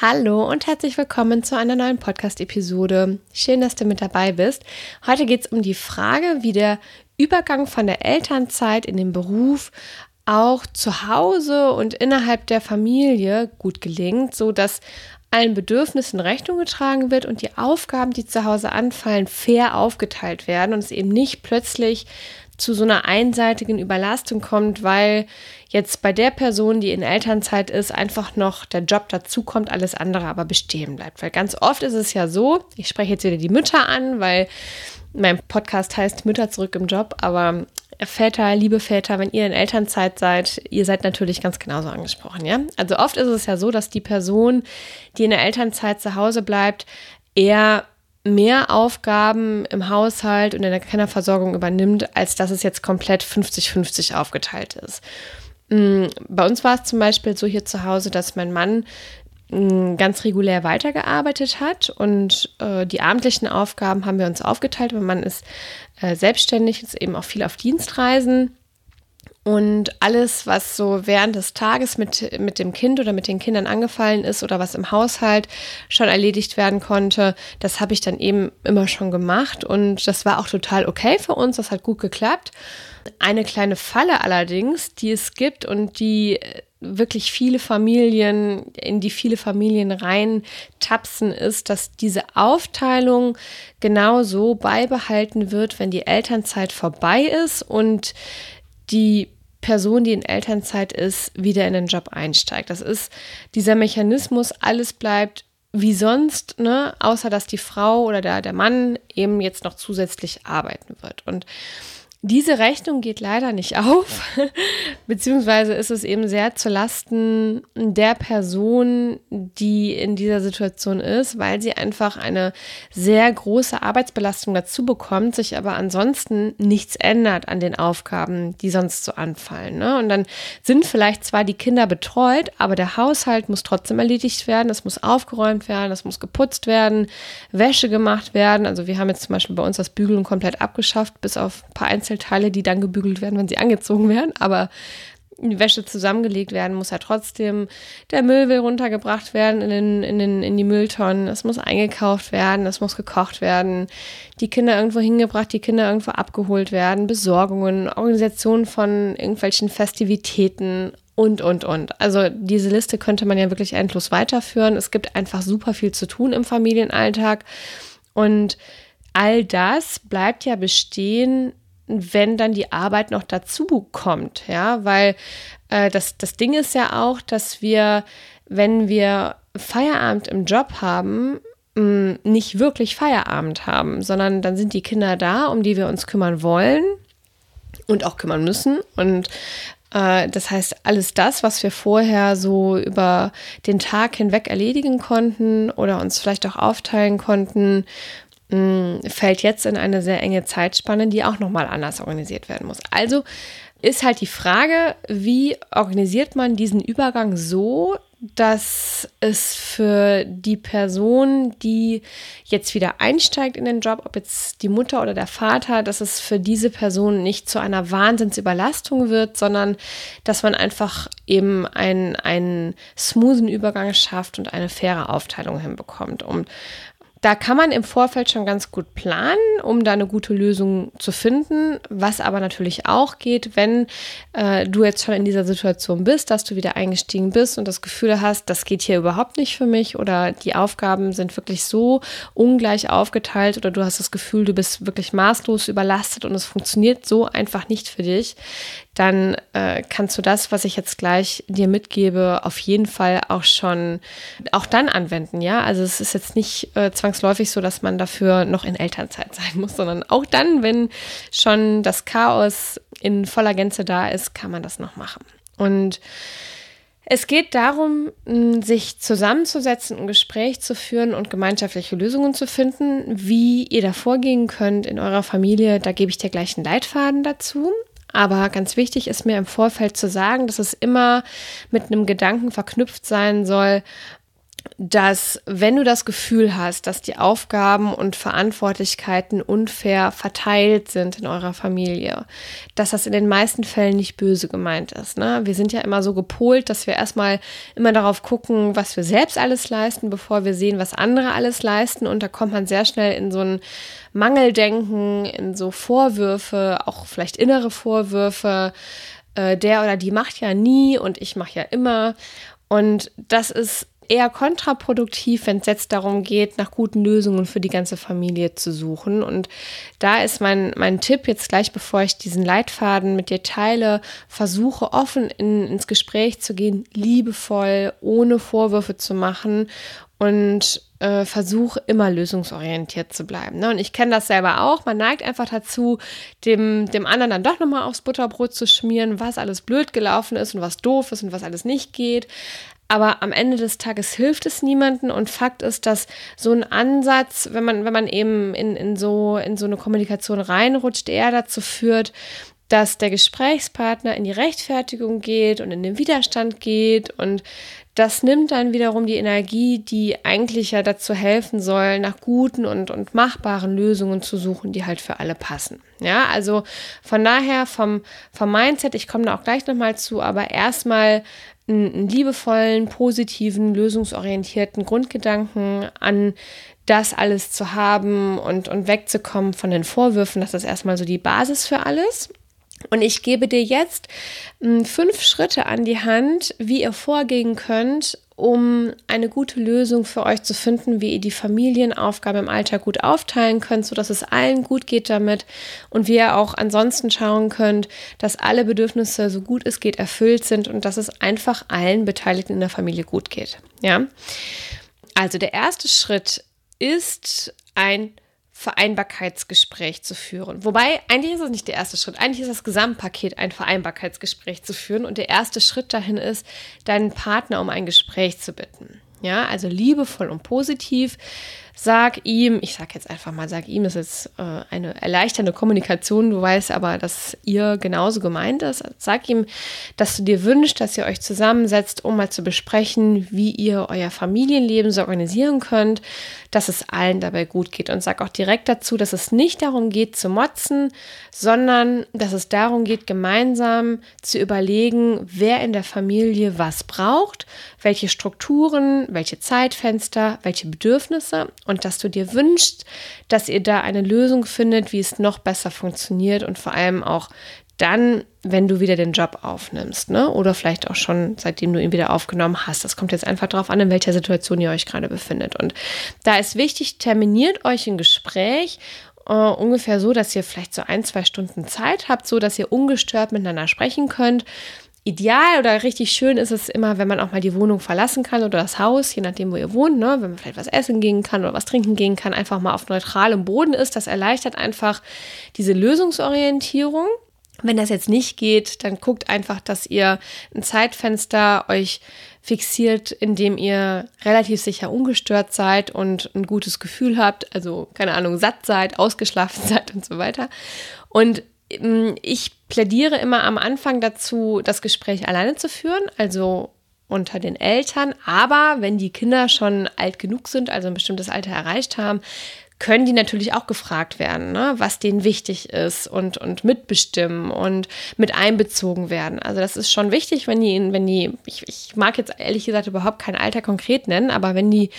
Hallo und herzlich willkommen zu einer neuen Podcast-Episode. Schön, dass du mit dabei bist. Heute geht es um die Frage, wie der Übergang von der Elternzeit in den Beruf auch zu Hause und innerhalb der Familie gut gelingt, so dass allen Bedürfnissen Rechnung getragen wird und die Aufgaben, die zu Hause anfallen, fair aufgeteilt werden und es eben nicht plötzlich zu so einer einseitigen Überlastung kommt, weil jetzt bei der Person, die in Elternzeit ist, einfach noch der Job dazukommt, alles andere aber bestehen bleibt. Weil ganz oft ist es ja so, ich spreche jetzt wieder die Mütter an, weil mein Podcast heißt Mütter zurück im Job, aber Väter, liebe Väter, wenn ihr in Elternzeit seid, ihr seid natürlich ganz genauso angesprochen, ja? Also oft ist es ja so, dass die Person, die in der Elternzeit zu Hause bleibt, eher mehr Aufgaben im Haushalt und in der Kinderversorgung übernimmt, als dass es jetzt komplett 50-50 aufgeteilt ist. Mm, bei uns war es zum Beispiel so hier zu Hause, dass mein Mann mm, ganz regulär weitergearbeitet hat und äh, die abendlichen Aufgaben haben wir uns aufgeteilt. Mein Mann ist äh, selbstständig, ist eben auch viel auf Dienstreisen. Und alles, was so während des Tages mit, mit dem Kind oder mit den Kindern angefallen ist oder was im Haushalt schon erledigt werden konnte, das habe ich dann eben immer schon gemacht. Und das war auch total okay für uns. Das hat gut geklappt. Eine kleine Falle allerdings, die es gibt und die wirklich viele Familien, in die viele Familien rein tapsen, ist, dass diese Aufteilung genau so beibehalten wird, wenn die Elternzeit vorbei ist und die Person, die in Elternzeit ist, wieder in den Job einsteigt. Das ist dieser Mechanismus, alles bleibt wie sonst, ne, außer dass die Frau oder der, der Mann eben jetzt noch zusätzlich arbeiten wird. Und diese Rechnung geht leider nicht auf, beziehungsweise ist es eben sehr zu Lasten der Person, die in dieser Situation ist, weil sie einfach eine sehr große Arbeitsbelastung dazu bekommt, sich aber ansonsten nichts ändert an den Aufgaben, die sonst so anfallen. Ne? Und dann sind vielleicht zwar die Kinder betreut, aber der Haushalt muss trotzdem erledigt werden, es muss aufgeräumt werden, es muss geputzt werden, Wäsche gemacht werden. Also wir haben jetzt zum Beispiel bei uns das Bügeln komplett abgeschafft, bis auf ein paar Einzelheiten Einzelteile, die dann gebügelt werden, wenn sie angezogen werden. Aber die Wäsche zusammengelegt werden, muss ja trotzdem der Müll will runtergebracht werden in, den, in, den, in die Mülltonnen. Es muss eingekauft werden, es muss gekocht werden, die Kinder irgendwo hingebracht, die Kinder irgendwo abgeholt werden, Besorgungen, Organisation von irgendwelchen Festivitäten und, und, und. Also diese Liste könnte man ja wirklich endlos weiterführen. Es gibt einfach super viel zu tun im Familienalltag und all das bleibt ja bestehen, wenn dann die Arbeit noch dazu kommt, ja, weil äh, das, das Ding ist ja auch, dass wir, wenn wir Feierabend im Job haben, mh, mm, nicht wirklich Feierabend haben, sondern dann sind die Kinder da, um die wir uns kümmern wollen und auch kümmern müssen. Und äh, das heißt, alles das, was wir vorher so über den Tag hinweg erledigen konnten oder uns vielleicht auch aufteilen konnten, fällt jetzt in eine sehr enge Zeitspanne, die auch nochmal anders organisiert werden muss. Also ist halt die Frage, wie organisiert man diesen Übergang so, dass es für die Person, die jetzt wieder einsteigt in den Job, ob jetzt die Mutter oder der Vater, dass es für diese Person nicht zu einer Wahnsinnsüberlastung wird, sondern dass man einfach eben einen, einen smoothen Übergang schafft und eine faire Aufteilung hinbekommt, um da kann man im Vorfeld schon ganz gut planen, um da eine gute Lösung zu finden. Was aber natürlich auch geht, wenn äh, du jetzt schon in dieser Situation bist, dass du wieder eingestiegen bist und das Gefühl hast, das geht hier überhaupt nicht für mich oder die Aufgaben sind wirklich so ungleich aufgeteilt oder du hast das Gefühl, du bist wirklich maßlos überlastet und es funktioniert so einfach nicht für dich, dann äh, kannst du das, was ich jetzt gleich dir mitgebe, auf jeden Fall auch schon auch dann anwenden. Ja, also es ist jetzt nicht äh, zwangsläufig so, dass man dafür noch in Elternzeit sein muss, sondern auch dann, wenn schon das Chaos in voller Gänze da ist, kann man das noch machen. Und es geht darum, sich zusammenzusetzen, ein Gespräch zu führen und gemeinschaftliche Lösungen zu finden, wie ihr da vorgehen könnt in eurer Familie. Da gebe ich dir gleich einen Leitfaden dazu. Aber ganz wichtig ist mir im Vorfeld zu sagen, dass es immer mit einem Gedanken verknüpft sein soll, dass wenn du das Gefühl hast, dass die Aufgaben und Verantwortlichkeiten unfair verteilt sind in eurer Familie, dass das in den meisten Fällen nicht böse gemeint ist. Ne? Wir sind ja immer so gepolt, dass wir erstmal immer darauf gucken, was wir selbst alles leisten, bevor wir sehen, was andere alles leisten. Und da kommt man sehr schnell in so ein Mangeldenken, in so Vorwürfe, auch vielleicht innere Vorwürfe. Äh, der oder die macht ja nie und ich mache ja immer. Und das ist eher kontraproduktiv, wenn es jetzt darum geht, nach guten Lösungen für die ganze Familie zu suchen. Und da ist mein, mein Tipp jetzt gleich, bevor ich diesen Leitfaden mit dir teile, versuche offen in, ins Gespräch zu gehen, liebevoll, ohne Vorwürfe zu machen und äh, versuche immer lösungsorientiert zu bleiben. Ne? Und ich kenne das selber auch. Man neigt einfach dazu, dem, dem anderen dann doch nochmal aufs Butterbrot zu schmieren, was alles blöd gelaufen ist und was doof ist und was alles nicht geht. Aber am Ende des Tages hilft es niemanden und Fakt ist, dass so ein Ansatz, wenn man, wenn man eben in, in, so, in so eine Kommunikation reinrutscht, eher dazu führt, dass der Gesprächspartner in die Rechtfertigung geht und in den Widerstand geht und das nimmt dann wiederum die Energie, die eigentlich ja dazu helfen soll, nach guten und, und machbaren Lösungen zu suchen, die halt für alle passen. Ja, also von daher vom, vom Mindset, ich komme da auch gleich nochmal zu, aber erstmal einen liebevollen, positiven, lösungsorientierten Grundgedanken an das alles zu haben und, und wegzukommen von den Vorwürfen. Das ist erstmal so die Basis für alles. Und ich gebe dir jetzt hm, fünf Schritte an die Hand, wie ihr vorgehen könnt, um eine gute Lösung für euch zu finden, wie ihr die Familienaufgabe im Alltag gut aufteilen könnt, sodass es allen gut geht damit und wie ihr auch ansonsten schauen könnt, dass alle Bedürfnisse so gut es geht erfüllt sind und dass es einfach allen Beteiligten in der Familie gut geht. Ja? Also der erste Schritt ist ein Vereinbarkeitsgespräch zu führen. Wobei, eigentlich ist es nicht der erste Schritt. Eigentlich ist das Gesamtpaket ein Vereinbarkeitsgespräch zu führen. Und der erste Schritt dahin ist, deinen Partner um ein Gespräch zu bitten. Ja, also liebevoll und positiv sag ihm, ich sag jetzt einfach mal, sag ihm, das ist äh, eine erleichternde Kommunikation, du weißt aber, dass ihr genauso gemeint ist. Sag ihm, dass du dir wünschst, dass ihr euch zusammensetzt, um mal zu besprechen, wie ihr euer Familienleben so organisieren könnt, dass es allen dabei gut geht. Und sag auch direkt dazu, dass es nicht darum geht zu motzen, sondern dass es darum geht, gemeinsam zu überlegen, wer in der Familie was braucht, welche Strukturen, welche Zeitfenster, welche Bedürfnisse und dass du dir wünschst, dass ihr da eine Lösung findet, wie es noch besser funktioniert und vor allem auch dann, wenn du wieder den Job aufnimmst, ne? Oder vielleicht auch schon, seitdem du ihn wieder aufgenommen hast. Das kommt jetzt einfach darauf an, in welcher Situation ihr euch gerade befindet. Und da ist wichtig, terminiert euch ein Gespräch Uh, ungefähr so, dass ihr vielleicht so ein, zwei Stunden Zeit habt, so dass ihr ungestört miteinander sprechen könnt ideal oder richtig schön ist es immer, wenn man auch mal die Wohnung verlassen kann oder das Haus, je nachdem, wo ihr wohnt, ne? wenn man vielleicht was essen gehen kann oder was trinken gehen kann, einfach mal auf neutralem Boden ist. Das erleichtert einfach diese Lösungsorientierung. Wenn das jetzt nicht geht, dann guckt einfach, dass ihr ein Zeitfenster euch fixiert, in dem ihr relativ sicher ungestört seid und ein gutes Gefühl habt, also keine Ahnung, satt seid, ausgeschlafen seid und so weiter. Und ich plädiere immer am Anfang dazu, das Gespräch alleine zu führen, also unter den Eltern. Aber wenn die Kinder schon alt genug sind, also ein bestimmtes Alter erreicht haben, können die natürlich auch gefragt werden, ne, was denen wichtig ist und, und mitbestimmen und mit einbezogen werden. Also das ist schon wichtig, wenn die, wenn die, ich, ich mag jetzt ehrlich gesagt überhaupt kein Alter konkret nennen, aber wenn die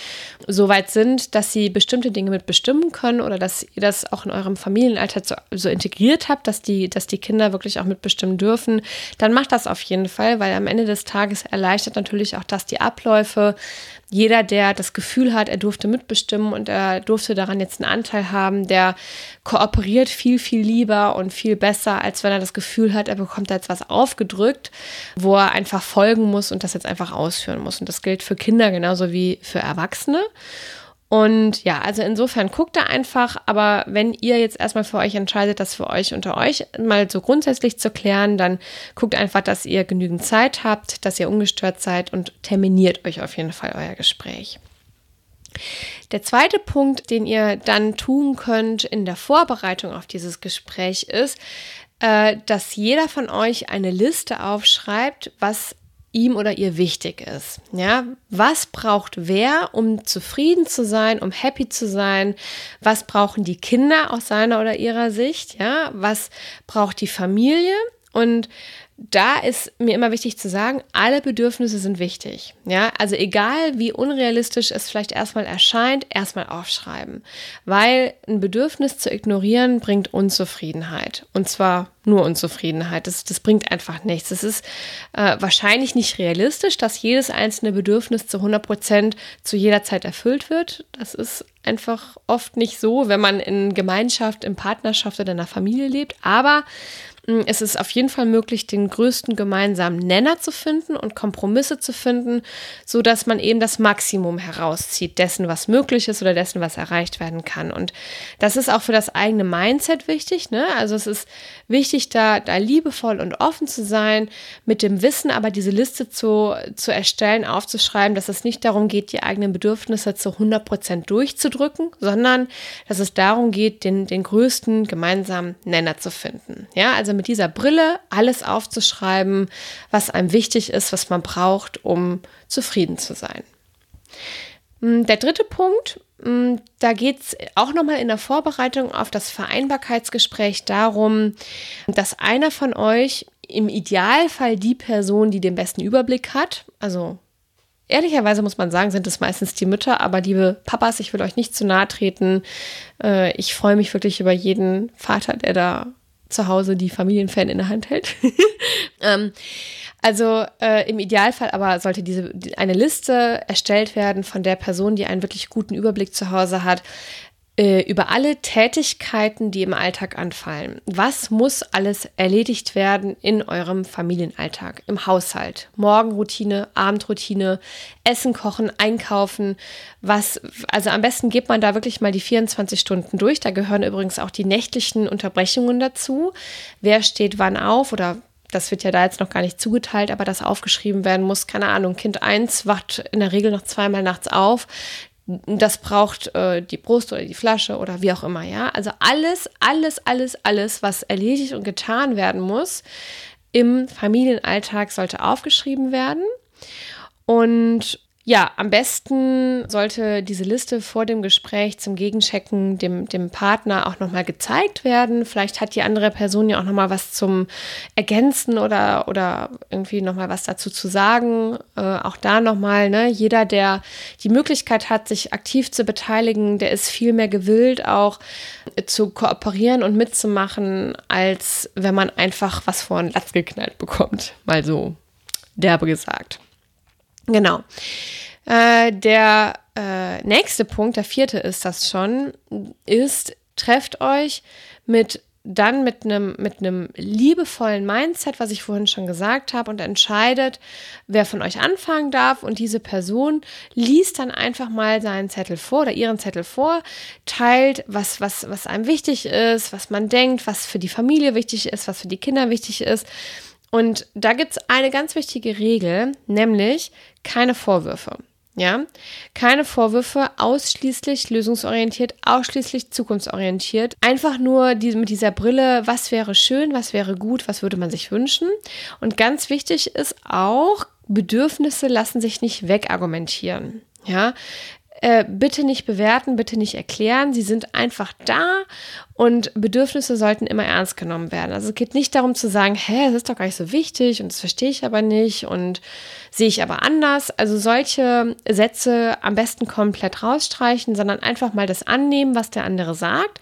so weit sind, dass sie bestimmte Dinge mitbestimmen können oder dass ihr das auch in eurem Familienalter so, so integriert habt, dass die, dass die Kinder wirklich auch mitbestimmen dürfen, dann macht das auf jeden Fall, weil am Ende des Tages erleichtert natürlich auch das die Abläufe. Jeder, der das Gefühl hat, er durfte mitbestimmen und er durfte daran jetzt einen Anteil haben, der kooperiert viel, viel lieber und viel besser, als wenn er das Gefühl hat, er bekommt da jetzt was aufgedrückt, wo er einfach folgen muss und das jetzt einfach ausführen muss. Und das gilt für Kinder genauso wie für Erwachsene. Und ja, also insofern guckt da einfach, aber wenn ihr jetzt erstmal für euch entscheidet, das für euch unter euch mal so grundsätzlich zu klären, dann guckt einfach, dass ihr genügend Zeit habt, dass ihr ungestört seid und terminiert euch auf jeden Fall euer Gespräch. Der zweite Punkt, den ihr dann tun könnt in der Vorbereitung auf dieses Gespräch ist, äh, dass jeder von euch eine Liste aufschreibt, was ihm oder ihr wichtig ist. Ja, was braucht wer, um zufrieden zu sein, um happy zu sein? Was brauchen die Kinder aus seiner oder ihrer Sicht? Ja, was braucht die Familie? Und da ist mir immer wichtig zu sagen, alle Bedürfnisse sind wichtig. Ja, also egal wie unrealistisch es vielleicht erstmal erscheint, erstmal aufschreiben. Weil ein Bedürfnis zu ignorieren bringt Unzufriedenheit. Und zwar nur Unzufriedenheit. Das, das bringt einfach nichts. Es ist äh, wahrscheinlich nicht realistisch, dass jedes einzelne Bedürfnis zu 100 Prozent zu jeder Zeit erfüllt wird. Das ist einfach oft nicht so, wenn man in Gemeinschaft, in Partnerschaft oder in einer Familie lebt. Aber hm, es ist auf jeden Fall möglich, den größten gemeinsamen Nenner zu finden und Kompromisse zu finden, so dass man eben das Maximum herauszieht dessen, was möglich ist oder dessen, was erreicht werden kann. Und das ist auch für das eigene Mindset wichtig. Ne? Also es ist wichtig, da, da liebevoll und offen zu sein, mit dem Wissen aber diese Liste zu, zu erstellen, aufzuschreiben, dass es nicht darum geht, die eigenen Bedürfnisse zu 100 Prozent durchzudrücken, sondern dass es darum geht, den, den größten gemeinsamen Nenner zu finden. Ja, also mit dieser Brille alles aufzuschreiben, was einem wichtig ist, was man braucht, um zufrieden zu sein. Hm, der dritte Punkt, hm, da geht es auch nochmal in der Vorbereitung auf das Vereinbarkeitsgespräch darum, dass einer von euch im Idealfall die Person, die den besten Überblick hat, also Ehrlicherweise muss man sagen, sind es meistens die Mütter, aber liebe Papas, ich will euch nicht zu nahe treten. Äh, ich freue mich wirklich über jeden Vater, der da zu Hause die Familienfan in der Hand hält. ähm, also äh, im Idealfall aber sollte diese eine Liste erstellt werden von der Person, die einen wirklich guten Überblick zu Hause hat, äh, über alle Tätigkeiten, die im Alltag anfallen. Was muss alles erledigt werden in eurem Familienalltag, im Haushalt? Morgenroutine, Abendroutine, Essen kochen, einkaufen. Was, also am besten geht man da wirklich mal die 24 Stunden durch. Da gehören übrigens auch die nächtlichen Unterbrechungen dazu. Wer steht wann auf oder das wird ja da jetzt noch gar nicht zugeteilt, aber das aufgeschrieben werden muss. Keine Ahnung, Kind 1 wacht in der Regel noch zweimal nachts auf das braucht äh, die Brust oder die Flasche oder wie auch immer, ja. Also alles, alles, alles, alles, was erledigt und getan werden muss im Familienalltag, sollte aufgeschrieben werden. Und ja, am besten sollte diese Liste vor dem Gespräch zum Gegenchecken dem, dem Partner auch nochmal gezeigt werden. Vielleicht hat die andere Person ja auch nochmal was zum Ergänzen oder, oder irgendwie nochmal was dazu zu sagen. Äh, auch da nochmal, ne, jeder, der die Möglichkeit hat, sich aktiv zu beteiligen, der ist viel mehr gewillt, auch zu kooperieren und mitzumachen, als wenn man einfach was vor den Latz geknallt bekommt. Mal so derbe gesagt. Genau. Äh, der äh, nächste Punkt, der vierte ist das schon, ist, trefft euch mit dann mit einem mit einem liebevollen Mindset, was ich vorhin schon gesagt habe, und entscheidet, wer von euch anfangen darf. Und diese Person liest dann einfach mal seinen Zettel vor oder ihren Zettel vor, teilt, was, was, was einem wichtig ist, was man denkt, was für die Familie wichtig ist, was für die Kinder wichtig ist. Und da gibt es eine ganz wichtige Regel, nämlich keine Vorwürfe. Ja, keine Vorwürfe, ausschließlich lösungsorientiert, ausschließlich zukunftsorientiert. Einfach nur die, mit dieser Brille, was wäre schön, was wäre gut, was würde man sich wünschen. Und ganz wichtig ist auch, Bedürfnisse lassen sich nicht wegargumentieren. Ja, äh, bitte nicht bewerten, bitte nicht erklären. Sie sind einfach da und Bedürfnisse sollten immer ernst genommen werden. Also es geht nicht darum zu sagen, hä, das ist doch gar nicht so wichtig und das verstehe ich aber nicht und sehe ich aber anders. Also solche Sätze am besten komplett rausstreichen, sondern einfach mal das annehmen, was der andere sagt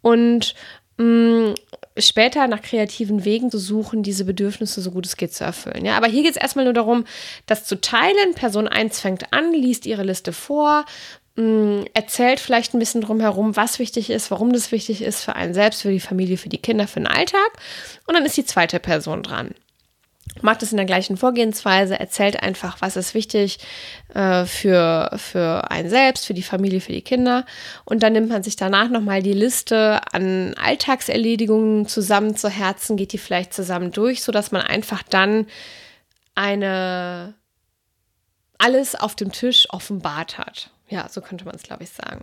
und mh, mm, später nach kreativen Wegen zu suchen, diese Bedürfnisse so gut es geht zu erfüllen. Ja, aber hier geht es erstmal nur darum, das zu teilen. Person 1 fängt an, liest ihre Liste vor, Mm, erzählt vielleicht ein bisschen drumherum, was wichtig ist, warum das wichtig ist für einen selbst, für die Familie, für die Kinder, für den Alltag. Und dann ist die zweite Person dran. Macht es in der gleichen Vorgehensweise, erzählt einfach, was ist wichtig äh, für, für einen selbst, für die Familie, für die Kinder. Und dann nimmt man sich danach nochmal die Liste an Alltagserledigungen zusammen zu Herzen, geht die vielleicht zusammen durch, sodass man einfach dann eine alles auf dem Tisch offenbart hat. Ja, so könnte man es, glaube ich, sagen.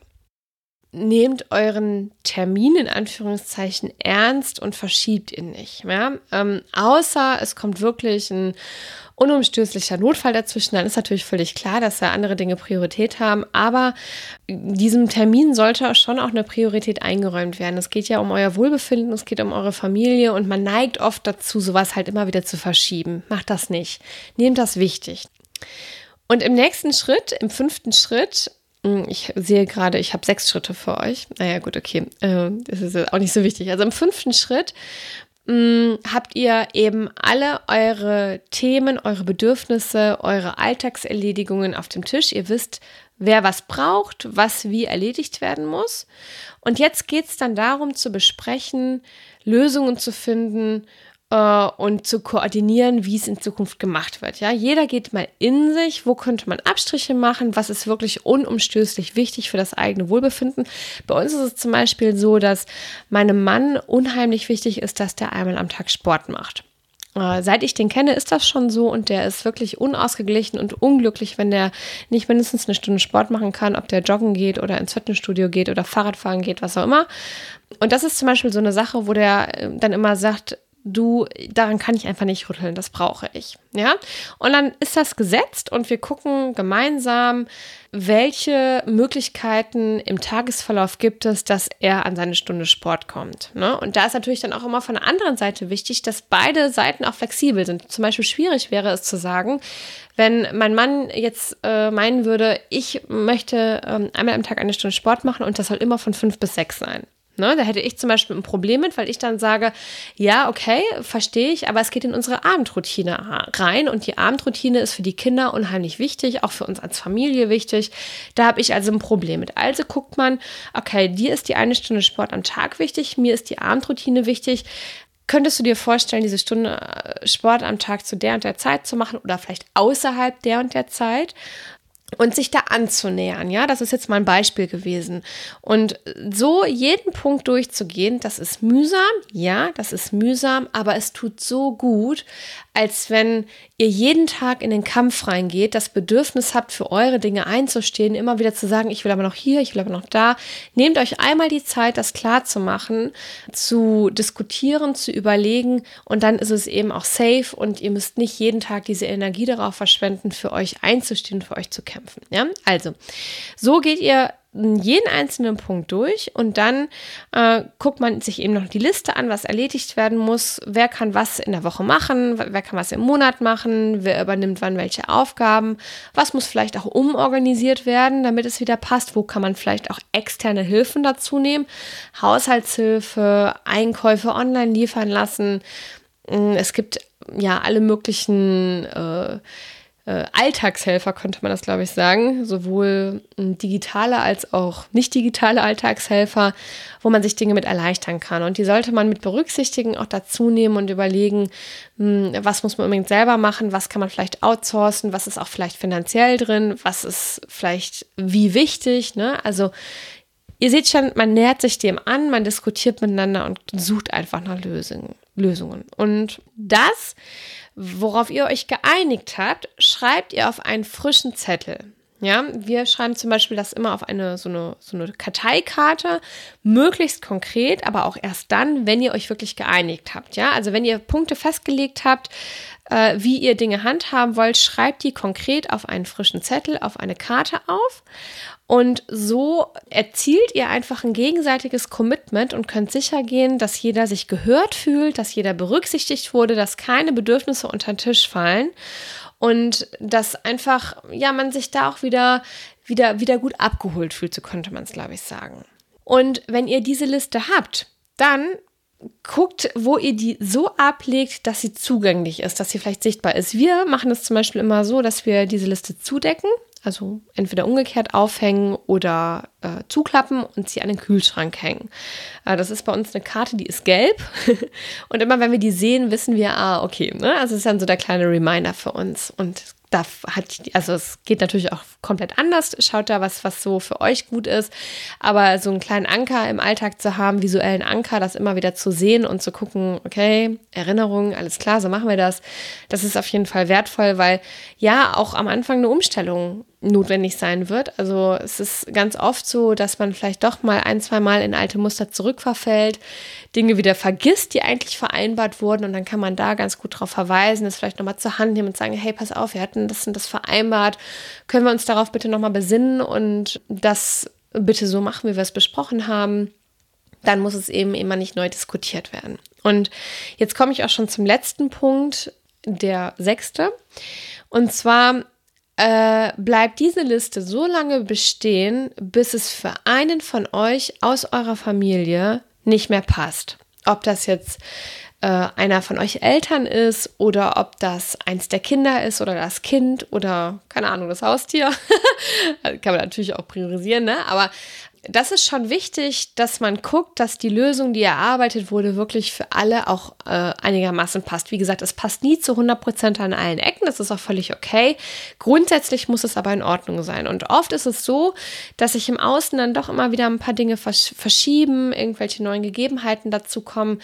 Nehmt euren Termin in Anführungszeichen ernst und verschiebt ihn nicht. Ja? Ähm, außer es kommt wirklich ein unumstößlicher Notfall dazwischen, dann ist natürlich völlig klar, dass da andere Dinge Priorität haben. Aber diesem Termin sollte schon auch eine Priorität eingeräumt werden. Es geht ja um euer Wohlbefinden, es geht um eure Familie und man neigt oft dazu, sowas halt immer wieder zu verschieben. Macht das nicht. Nehmt das wichtig. Und im nächsten Schritt, im fünften Schritt, ich sehe gerade, ich habe sechs Schritte für euch. Naja, gut, okay. Äh, das ist auch nicht so wichtig. Also im fünften Schritt hm, habt ihr eben alle eure Themen, eure Bedürfnisse, eure Alltagserledigungen auf dem Tisch. Ihr wisst, wer was braucht, was wie erledigt werden muss. Und jetzt geht es dann darum zu besprechen, Lösungen zu finden, äh, und zu koordinieren, wie es in Zukunft gemacht wird. Ja, jeder geht mal in sich, wo könnte man Abstriche machen, was ist wirklich unumstößlich wichtig für das eigene Wohlbefinden. Bei uns ist es zum Beispiel so, dass meinem Mann unheimlich wichtig ist, dass der einmal am Tag Sport macht. Äh, seit ich den kenne, ist das schon so und der ist wirklich unausgeglichen und unglücklich, wenn der nicht mindestens eine Stunde Sport machen kann, ob der joggen geht oder ins Fitnessstudio geht oder Fahrradfahren geht, was auch immer. Und das ist zum Beispiel so eine Sache, wo der äh, dann immer sagt, du, daran kann ich einfach nicht rütteln, das brauche ich. Ja? Und dann ist das gesetzt und wir gucken gemeinsam, welche Möglichkeiten im Tagesverlauf gibt es, dass er an seine Stunde Sport kommt. Ne? Und da ist natürlich dann auch immer von der anderen Seite wichtig, dass beide Seiten auch flexibel sind. Zum Beispiel schwierig wäre es zu sagen, wenn mein Mann jetzt äh, meinen würde, ich möchte ähm, einmal am Tag eine Stunde Sport machen und das soll immer von fünf bis sechs sein. Ne, da hätte ich zum Beispiel ein Problem mit, weil ich dann sage, ja, okay, verstehe ich, aber es geht in unsere Abendroutine rein und die Abendroutine ist für die Kinder unheimlich wichtig, auch für uns als Familie wichtig. Da habe ich also ein Problem mit. Also guckt man, okay, dir ist die eine Stunde Sport am Tag wichtig, mir ist die Abendroutine wichtig. Könntest du dir vorstellen, diese Stunde äh, Sport am Tag zu der und der Zeit zu machen oder vielleicht außerhalb der und der Zeit? Und sich da anzunähern. Ja, das ist jetzt mal ein Beispiel gewesen. Und so jeden Punkt durchzugehen, das ist mühsam. Ja, das ist mühsam, aber es tut so gut, als wenn ihr jeden Tag in den Kampf reingeht, das Bedürfnis habt, für eure Dinge einzustehen, immer wieder zu sagen, ich will aber noch hier, ich will aber noch da. Nehmt euch einmal die Zeit, das klar zu diskutieren, zu überlegen und dann ist es eben auch safe und ihr müsst nicht jeden Tag diese Energie darauf verschwenden, für euch einzustehen, für euch zu kämpfen. Ja, also so geht ihr jeden einzelnen Punkt durch und dann äh, guckt man sich eben noch die Liste an, was erledigt werden muss, wer kann was in der Woche machen, wer kann was im Monat machen, wer übernimmt wann welche Aufgaben, was muss vielleicht auch umorganisiert werden, damit es wieder passt, wo kann man vielleicht auch externe Hilfen dazu nehmen, Haushaltshilfe, Einkäufe online liefern lassen. Mm, es gibt ja alle möglichen äh, Alltagshelfer, könnte man das, glaube ich, sagen. Sowohl digitale als auch nicht digitale Alltagshelfer, wo man sich Dinge mit erleichtern kann. Und die sollte man mit berücksichtigen, auch dazu nehmen und überlegen, hm, was muss man unbedingt selber machen, was kann man vielleicht outsourcen, was ist auch vielleicht finanziell drin, was ist vielleicht wie wichtig. Ne? Also ihr seht schon, man nähert sich dem an, man diskutiert miteinander und sucht einfach nach Lösungen. Lösungen. Und das worauf ihr euch geeinigt habt, schreibt ihr auf einen frischen Zettel. Ja, wir schreiben zum Beispiel das immer auf eine so, eine so eine Karteikarte, möglichst konkret, aber auch erst dann, wenn ihr euch wirklich geeinigt habt. Ja, also wenn ihr Punkte festgelegt habt, äh, wie ihr Dinge handhaben wollt, schreibt die konkret auf einen frischen Zettel, auf eine Karte auf und so erzielt ihr einfach ein gegenseitiges Commitment und könnt sicher gehen, dass jeder sich gehört fühlt, dass jeder berücksichtigt wurde, dass keine Bedürfnisse unter den Tisch fallen und dass einfach, ja, man sich da auch wieder, wieder, wieder gut abgeholt fühlt, so könnte man es, glaube ich, sagen. Und wenn ihr diese Liste habt, dann guckt, wo ihr die so ablegt, dass sie zugänglich ist, dass sie vielleicht sichtbar ist. Wir machen es zum Beispiel immer so, dass wir diese Liste zudecken Also entweder umgekehrt aufhängen oder äh, zuklappen und sie an den Kühlschrank hängen. Äh, das ist bei uns eine Karte, die ist gelb. und immer wenn wir die sehen, wissen wir, ah, okay, ne? Also es ist dann so der kleine Reminder für uns. Und da hat, also es geht natürlich auch komplett anders. Schaut da was, was so für euch gut ist. Aber so einen kleinen Anker im Alltag zu haben, visuellen Anker, das immer wieder zu sehen und zu gucken, okay, Erinnerungen, alles klar, so machen wir das. Das ist auf jeden Fall wertvoll, weil ja auch am Anfang eine Umstellung notwendig sein wird. Also es ist ganz oft so, dass man vielleicht doch mal ein, zwei Mal in alte Muster zurückverfällt, Dinge wieder vergisst, die eigentlich vereinbart wurden und dann kann man da ganz gut darauf verweisen, das vielleicht nochmal zur Hand nehmen und sagen, hey, pass auf, wir hatten das und das vereinbart, können wir uns darauf bitte nochmal besinnen und das bitte so machen, wie wir es besprochen haben. Dann muss es eben immer nicht neu diskutiert werden. Und jetzt komme ich auch schon zum letzten Punkt, der sechste. Und zwar äh, bleibt diese Liste so lange bestehen, bis es für einen von euch aus eurer Familie nicht mehr passt. Ob das jetzt äh, einer von euch Eltern ist oder ob das eins der Kinder ist oder das Kind oder keine Ahnung, das Haustier. Kann man natürlich auch priorisieren, ne? Aber das ist schon wichtig, dass man guckt, dass die Lösung, die erarbeitet wurde, wirklich für alle auch äh, einigermaßen passt. Wie gesagt, es passt nie zu 100 Prozent an allen Ecken. Das ist auch völlig okay. Grundsätzlich muss es aber in Ordnung sein. Und oft ist es so, dass sich im Außen dann doch immer wieder ein paar Dinge versch verschieben, irgendwelche neuen Gegebenheiten dazu kommen,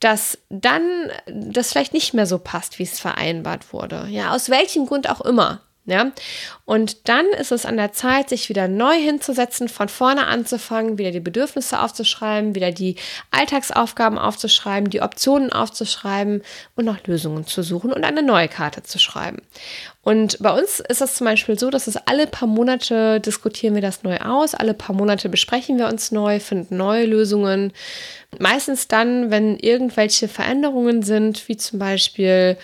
dass dann das vielleicht nicht mehr so passt, wie es vereinbart wurde. Ja, aus welchem Grund auch immer. Ja? Und dann ist es an der Zeit, sich wieder neu hinzusetzen, von vorne anzufangen, wieder die Bedürfnisse aufzuschreiben, wieder die Alltagsaufgaben aufzuschreiben, die Optionen aufzuschreiben und nach Lösungen zu suchen und eine neue Karte zu schreiben. Und bei uns ist es zum Beispiel so, dass es alle paar Monate diskutieren wir das neu aus, alle paar Monate besprechen wir uns neu, finden neue Lösungen. Meistens dann, wenn irgendwelche Veränderungen sind, wie zum Beispiel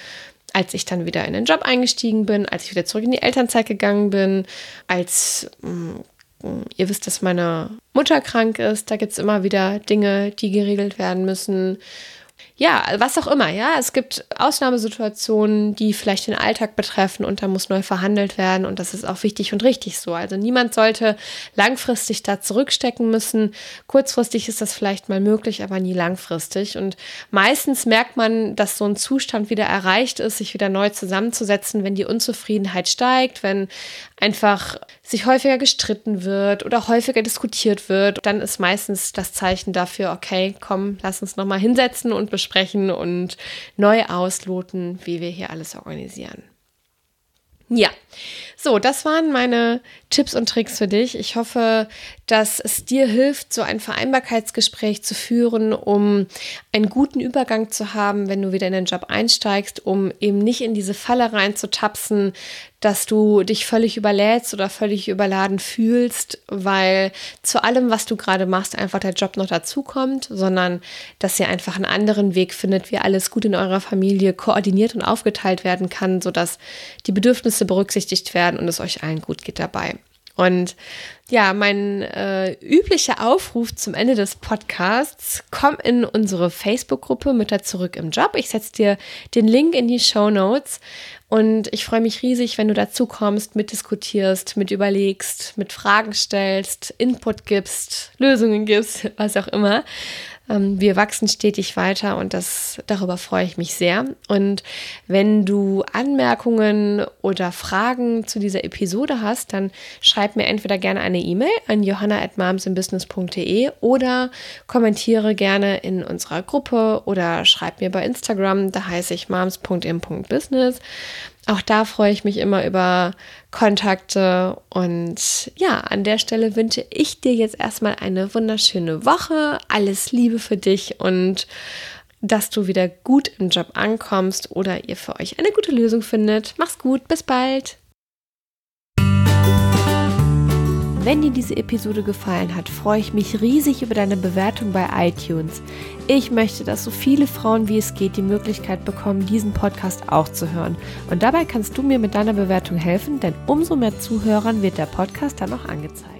als ich dann wieder in den Job eingestiegen bin, als ich wieder zurück in die Elternzeit gegangen bin, als mm, ihr wisst, dass meine Mutter krank ist, da gibt es immer wieder Dinge, die geregelt werden müssen ja, was auch immer, ja. Es gibt Ausnahmesituationen, die vielleicht den Alltag betreffen und da muss neu verhandelt werden und das ist auch wichtig und richtig so. Also niemand sollte langfristig da zurückstecken müssen. Kurzfristig ist das vielleicht mal möglich, aber nie langfristig. Und meistens merkt man, dass so ein Zustand wieder erreicht ist, sich wieder neu zusammenzusetzen, wenn die Unzufriedenheit steigt, wenn einfach sich häufiger gestritten wird oder häufiger diskutiert wird, dann ist meistens das Zeichen dafür, okay, komm, lass uns nochmal hinsetzen und besprechen und neu ausloten, wie wir hier alles organisieren. Ja, so, das waren meine Tipps und Tricks für dich. Ich hoffe, dass es dir hilft, so ein Vereinbarkeitsgespräch zu führen, um einen guten Übergang zu haben, wenn du wieder in den Job einsteigst, um eben nicht in diese Falle reinzutapsen, dass du dich völlig überlädst oder völlig überladen fühlst, weil zu allem, was du gerade machst, einfach der Job noch dazukommt, sondern dass ihr einfach einen anderen Weg findet, wie alles gut in eurer Familie koordiniert und aufgeteilt werden kann, sodass die Bedürfnisse berücksichtigt werden und es euch allen gut geht dabei. Und ja, mein äh, üblicher Aufruf zum Ende des Podcasts, komm in unsere Facebook-Gruppe Mütter zurück im Job. Ich setze dir den Link in die Show Notes und ich freue mich riesig, wenn du dazu kommst, mitdiskutierst, mit überlegst, mit Fragen stellst, Input gibst, Lösungen gibst, was auch immer. Ähm, wir wachsen stetig weiter und das, darüber freue ich mich sehr. Und wenn du Anmerkungen oder Fragen zu dieser Episode hast, dann schreib mir entweder gerne eine E-Mail an johanna.momsinbusiness.de oder kommentiere gerne in unserer Gruppe oder schreib mir bei Instagram, da heiße ich moms.im.business. Auch da freue ich mich immer über Kontakte. Und ja, an der Stelle wünsche ich dir jetzt erstmal eine wunderschöne Woche. Alles Liebe für dich und dass du wieder gut im Job ankommst oder ihr für euch eine gute Lösung findet. Mach's gut, bis bald. Wenn dir diese Episode gefallen hat, freue ich mich riesig über deine Bewertung bei iTunes. Ich möchte, dass so viele Frauen wie es geht die Möglichkeit bekommen, diesen Podcast auch zu hören. Und dabei kannst du mir mit deiner Bewertung helfen, denn umso mehr Zuhörern wird der Podcast dann auch angezeigt.